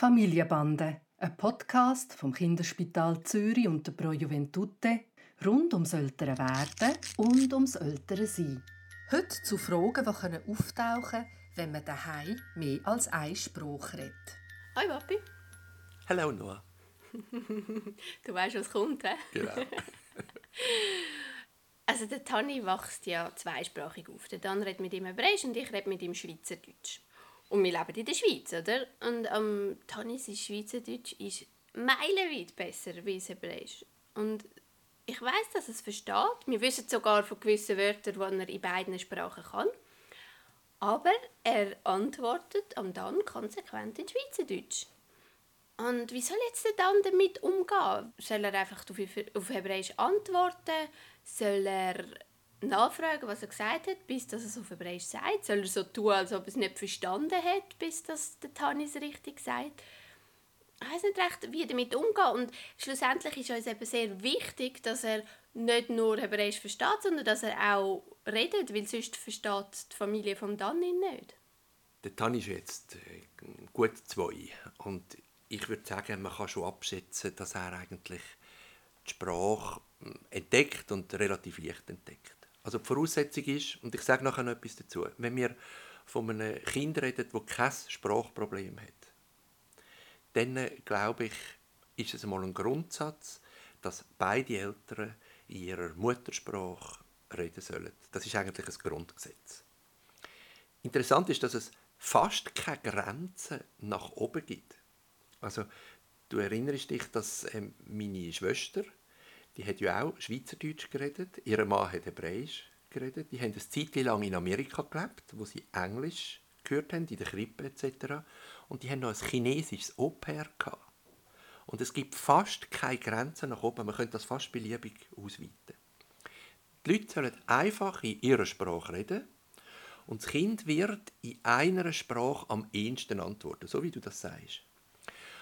Familienbande, ein Podcast vom Kinderspital Zürich und der Pro Juventute rund ums ältere Werden und ums ältere Sein. Heute zu Fragen, die können auftauchen können, wenn man daheim mehr als einen Spruch redet. Hi Papi. Hallo Noah. du weißt, was kommt, hä? Genau. also der Tani wächst ja zweisprachig auf. Der Dan redet mit ihm Hebräisch und ich rede mit ihm Schweizerdeutsch. Und wir leben in der Schweiz, oder? Und ähm, Tanis Schweizerdeutsch ist meilenweit besser das Hebräisch. Und ich weiß, dass er es versteht. Wir wissen sogar von gewissen Wörtern, die er in beiden Sprachen kann. Aber er antwortet am dann konsequent in Schweizerdeutsch. Und wie soll jetzt der dann damit umgehen? Soll er einfach auf Hebräisch antworten? Soll er nachfragen, was er gesagt hat, bis dass er es auf Hebräisch sagt? Soll er so tun, als ob er es nicht verstanden hat, bis dass der Tanis richtig sagt? Ich weiß nicht recht, wie er damit umgehen. Und schlussendlich ist uns eben sehr wichtig, dass er nicht nur Hebräisch versteht, sondern dass er auch redet, weil sonst versteht die Familie von Dani nicht. Der Tani ist jetzt äh, gut zwei und ich würde sagen, man kann schon abschätzen, dass er eigentlich die Sprache hm, entdeckt und relativ leicht entdeckt. Also die Voraussetzung ist, und ich sage nachher noch etwas dazu, wenn wir von einem Kind reden, das kein Sprachproblem hat, dann glaube ich, ist es einmal ein Grundsatz, dass beide Eltern in ihrer Muttersprache reden sollen. Das ist eigentlich ein Grundgesetz. Interessant ist, dass es fast keine Grenzen nach oben gibt. Also, du erinnerst dich, dass ähm, meine Schwester die hat ja auch Schweizerdeutsch geredet, ihr Mann hat Hebräisch geredet. Die haben eine Zeit lang in Amerika gelebt, wo sie Englisch gehört haben, in der Krippe etc. Und die haben noch ein chinesisches Au-pair Und es gibt fast keine Grenzen nach oben. Man könnte das fast beliebig ausweiten. Die Leute sollen einfach in ihrer Sprache reden und das Kind wird in einer Sprache am ehesten antworten, so wie du das sagst.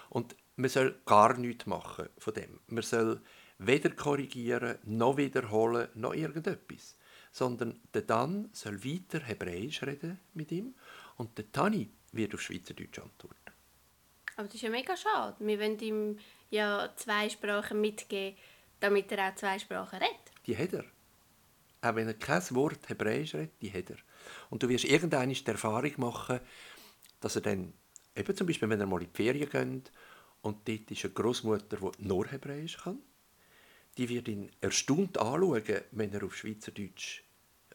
Und man soll gar nichts machen von dem. Man soll weder korrigieren, noch wiederholen, noch irgendetwas. Sondern der Dan soll weiter Hebräisch reden mit ihm und der Tani wird auf Schweizerdeutsch antworten. Aber das ist ja mega schade. Wir wollen ihm ja zwei Sprachen mitgeben, damit er auch zwei Sprachen redet. Die hat er. Auch wenn er kein Wort Hebräisch redet, die hat er. Und du wirst irgendeine die Erfahrung machen, dass er dann, eben zum Beispiel, wenn er mal in die Ferien geht und dort ist eine Großmutter, die nur Hebräisch kann, die wird ihn erstaunt anschauen, wenn er auf Schweizerdeutsch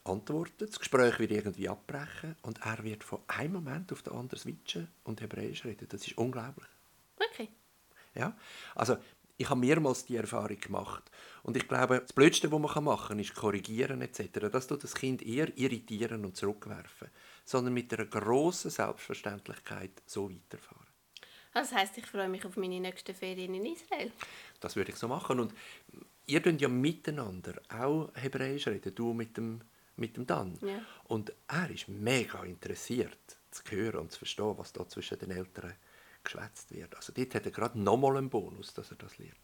antwortet. Das Gespräch wird irgendwie abbrechen und er wird von einem Moment auf den anderen switchen und Hebräisch reden. Das ist unglaublich. Okay. Ja, also ich habe mehrmals die Erfahrung gemacht und ich glaube, das Blödste, was man machen kann, ist korrigieren etc. Das tut das Kind eher irritieren und zurückwerfen, sondern mit einer grossen Selbstverständlichkeit so weiterfahren. Das heißt, ich freue mich auf meine nächsten Ferien in Israel. Das würde ich so machen und ihr könnt ja miteinander auch Hebräisch reden, du mit dem, mit dem Dan. Ja. Und er ist mega interessiert zu hören und zu verstehen, was da zwischen den Eltern geschwätzt wird. Also dort hat er gerade nochmal einen Bonus, dass er das lernt.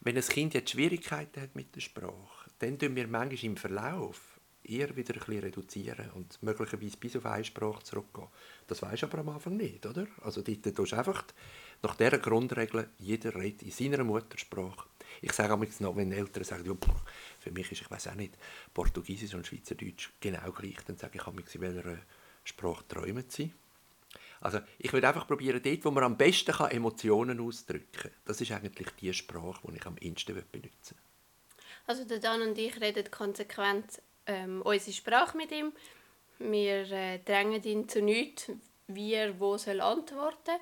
Wenn ein Kind jetzt Schwierigkeiten hat mit der Sprache, dann tun wir manchmal im Verlauf eher wieder ein bisschen reduzieren und möglicherweise bis auf eine Sprache zurückgehen. Das du aber am Anfang nicht, oder? Also dort tust du einfach nach dieser Grundregel, jeder redet in seiner Muttersprache ich sage auch noch, wenn Eltern sagen, ja, für mich ist, ich weiß auch nicht, Portugiesisch und Schweizerdeutsch genau gleich, dann sage ich in welcher Sprache träumen sie. Also ich würde einfach probieren, dort, wo man am besten kann, Emotionen ausdrücken kann. Das ist eigentlich die Sprache, die ich am ehesten benutzen will. Also der Dan und ich reden konsequent ähm, unsere Sprache mit ihm. Wir äh, drängen ihn zu nichts, wie er wo soll antworten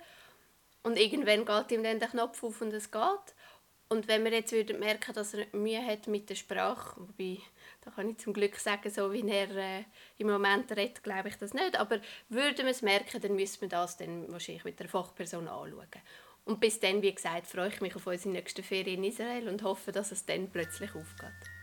Und irgendwann geht ihm dann der Knopf auf und es geht. Und wenn wir jetzt würden merken, dass er Mühe hat mit der Sprache, wobei, da kann ich zum Glück sagen, so wie er äh, im Moment redet, glaube ich das nicht, aber würden wir es merken, dann müssen wir das dann wahrscheinlich mit der Fachperson anschauen. Und bis dann, wie gesagt, freue ich mich auf unsere nächste Ferien in Israel und hoffe, dass es dann plötzlich aufgeht.